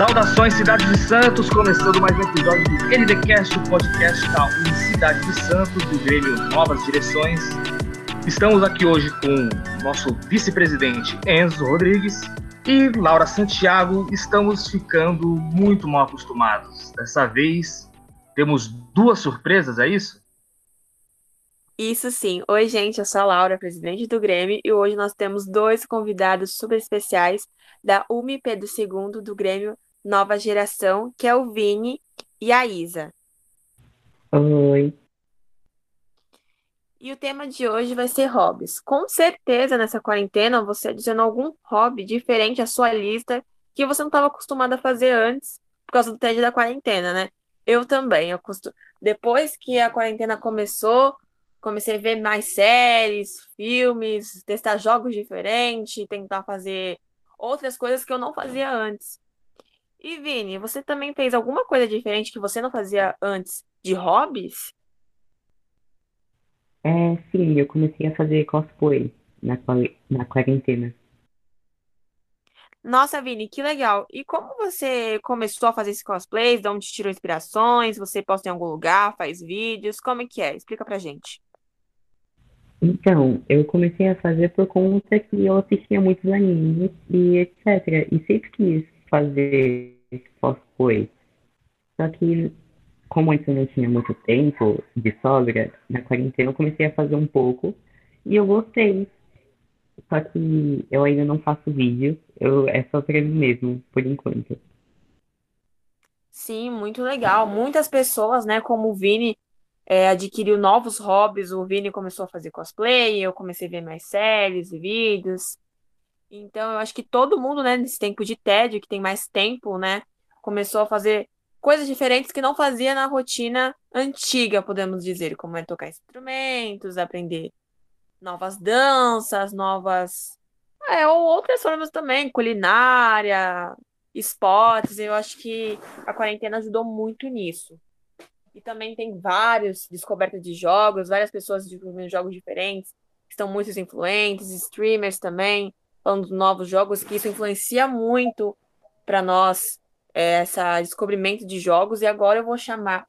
Saudações, Cidade de Santos, começando mais um episódio do NDCast, o podcast da Cidade de Santos, do Grêmio Novas Direções. Estamos aqui hoje com nosso vice-presidente Enzo Rodrigues e Laura Santiago. Estamos ficando muito mal acostumados. Dessa vez temos duas surpresas, é isso? Isso sim. Oi, gente, eu sou a Laura, presidente do Grêmio, e hoje nós temos dois convidados super especiais da UMP do segundo do Grêmio Nova Geração, que é o Vini e a Isa. Oi. E o tema de hoje vai ser hobbies. Com certeza, nessa quarentena, você adicionou algum hobby diferente à sua lista que você não estava acostumado a fazer antes, por causa do tédio da quarentena, né? Eu também. Eu costu... Depois que a quarentena começou, comecei a ver mais séries, filmes, testar jogos diferentes, tentar fazer outras coisas que eu não fazia antes. E Vini, você também fez alguma coisa diferente que você não fazia antes de hobbies? É, sim, eu comecei a fazer cosplay na, na quarentena. Nossa, Vini, que legal. E como você começou a fazer esse cosplay? De onde tirou inspirações? Você posta em algum lugar, faz vídeos? Como é que é? Explica pra gente. Então, eu comecei a fazer por conta que eu assistia muitos animes e etc. E sempre quis fazer cosplay. Só que, como eu não tinha muito tempo de sobra, na quarentena eu comecei a fazer um pouco e eu gostei. Só que eu ainda não faço vídeo, eu, é só pra mim mesmo, por enquanto. Sim, muito legal. Muitas pessoas, né, como o Vini, é, adquiriu novos hobbies. O Vini começou a fazer cosplay, eu comecei a ver mais séries e vídeos. Então, eu acho que todo mundo, né, nesse tempo de tédio, que tem mais tempo, né, começou a fazer coisas diferentes que não fazia na rotina antiga, podemos dizer, como é tocar instrumentos, aprender novas danças, novas. É, ou outras formas também, culinária, esportes. Eu acho que a quarentena ajudou muito nisso. E também tem vários descobertas de jogos, várias pessoas desenvolvendo jogos diferentes, estão muito influentes, streamers também, falando de novos jogos, que isso influencia muito para nós, é, esse descobrimento de jogos. E agora eu vou chamar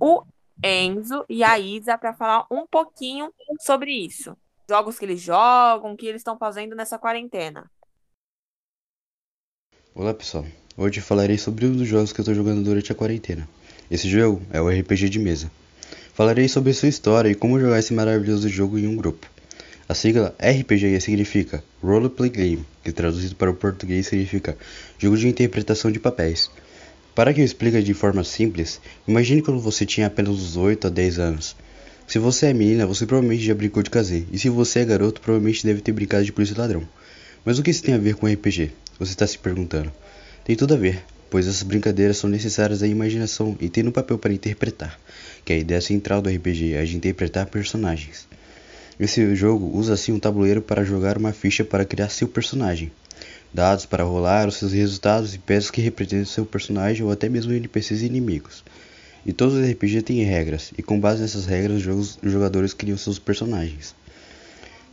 o Enzo e a Isa para falar um pouquinho sobre isso. Jogos que eles jogam, o que eles estão fazendo nessa quarentena. Olá pessoal, hoje falarei sobre um dos jogos que eu estou jogando durante a quarentena. Esse jogo é o RPG de mesa. Falarei sobre sua história e como jogar esse maravilhoso jogo em um grupo. A sigla RPG significa Roleplay Game, que traduzido para o português significa Jogo de Interpretação de Papéis. Para que eu explique de forma simples, imagine quando você tinha apenas uns 8 a 10 anos. Se você é menina, você provavelmente já brincou de casê, e se você é garoto, provavelmente deve ter brincado de polícia ladrão. Mas o que isso tem a ver com RPG? Você está se perguntando. Tem tudo a ver pois essas brincadeiras são necessárias à imaginação e têm um papel para interpretar, que a ideia central do RPG é de interpretar personagens. Esse jogo usa assim um tabuleiro para jogar uma ficha para criar seu personagem, dados para rolar os seus resultados e peças que representam seu personagem ou até mesmo NPCs e inimigos. E todos os RPG têm regras, e com base nessas regras os jogadores criam seus personagens.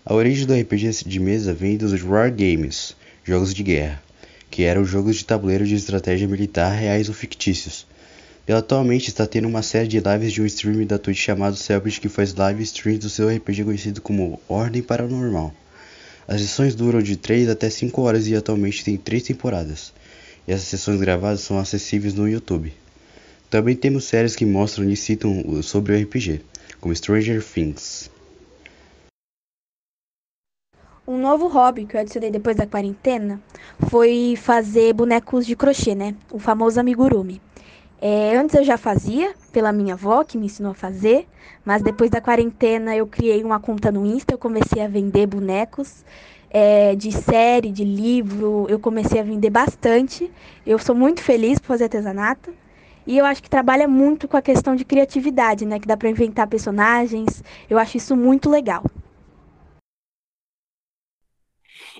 A origem do RPG de mesa vem dos War Games, jogos de guerra, que eram jogos de tabuleiro de estratégia militar reais ou fictícios. Ela atualmente está tendo uma série de lives de um streamer da Twitch chamado Selbit que faz live streams do seu RPG conhecido como Ordem Paranormal. As sessões duram de 3 até 5 horas e atualmente tem 3 temporadas. E essas sessões gravadas são acessíveis no YouTube. Também temos séries que mostram e citam sobre o RPG, como Stranger Things. Um novo hobby que eu adicionei depois da quarentena foi fazer bonecos de crochê, né? O famoso amigurumi. É, antes eu já fazia, pela minha avó, que me ensinou a fazer, mas depois da quarentena eu criei uma conta no Insta, eu comecei a vender bonecos é, de série, de livro, eu comecei a vender bastante. Eu sou muito feliz por fazer artesanato. E eu acho que trabalha muito com a questão de criatividade, né? Que dá para inventar personagens. Eu acho isso muito legal.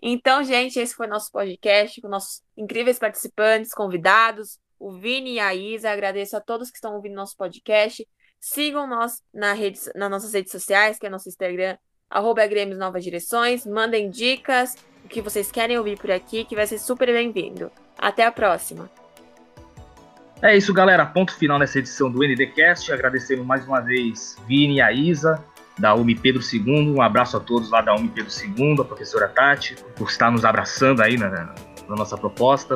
Então, gente, esse foi nosso podcast com nossos incríveis participantes, convidados, o Vini e a Isa. Agradeço a todos que estão ouvindo nosso podcast. Sigam nós na rede, nas nossas redes sociais, que é nosso Instagram, arroba Grêmios Novas Direções. Mandem dicas, o que vocês querem ouvir por aqui, que vai ser super bem-vindo. Até a próxima. É isso, galera. Ponto final nessa edição do NDCast. Agradecendo mais uma vez Vini e a Isa, da UMI Pedro II. Um abraço a todos lá da UMI Pedro II, a professora Tati, por estar nos abraçando aí na, na nossa proposta.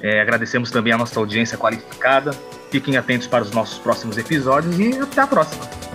É, agradecemos também a nossa audiência qualificada. Fiquem atentos para os nossos próximos episódios e até a próxima.